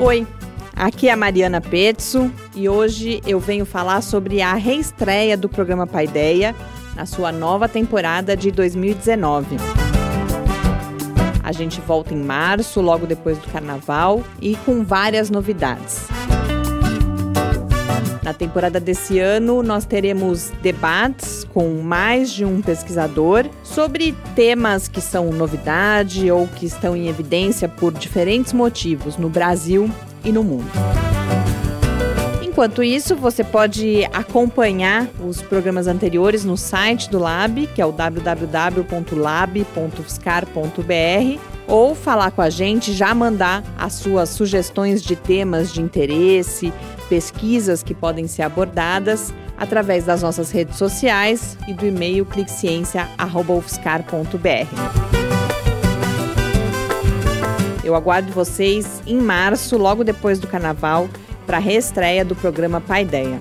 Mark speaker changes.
Speaker 1: Oi, aqui é a Mariana Petzo e hoje eu venho falar sobre a reestreia do programa Paideia na sua nova temporada de 2019. A gente volta em março, logo depois do carnaval, e com várias novidades. Temporada desse ano, nós teremos debates com mais de um pesquisador sobre temas que são novidade ou que estão em evidência por diferentes motivos no Brasil e no mundo. Enquanto isso, você pode acompanhar os programas anteriores no site do Lab, que é o www.lab.fiscar.br, ou falar com a gente, já mandar as suas sugestões de temas de interesse, pesquisas que podem ser abordadas através das nossas redes sociais e do e-mail cliqueciência.ufscar.br. Eu aguardo vocês em março, logo depois do carnaval, para a reestreia do programa Paideia.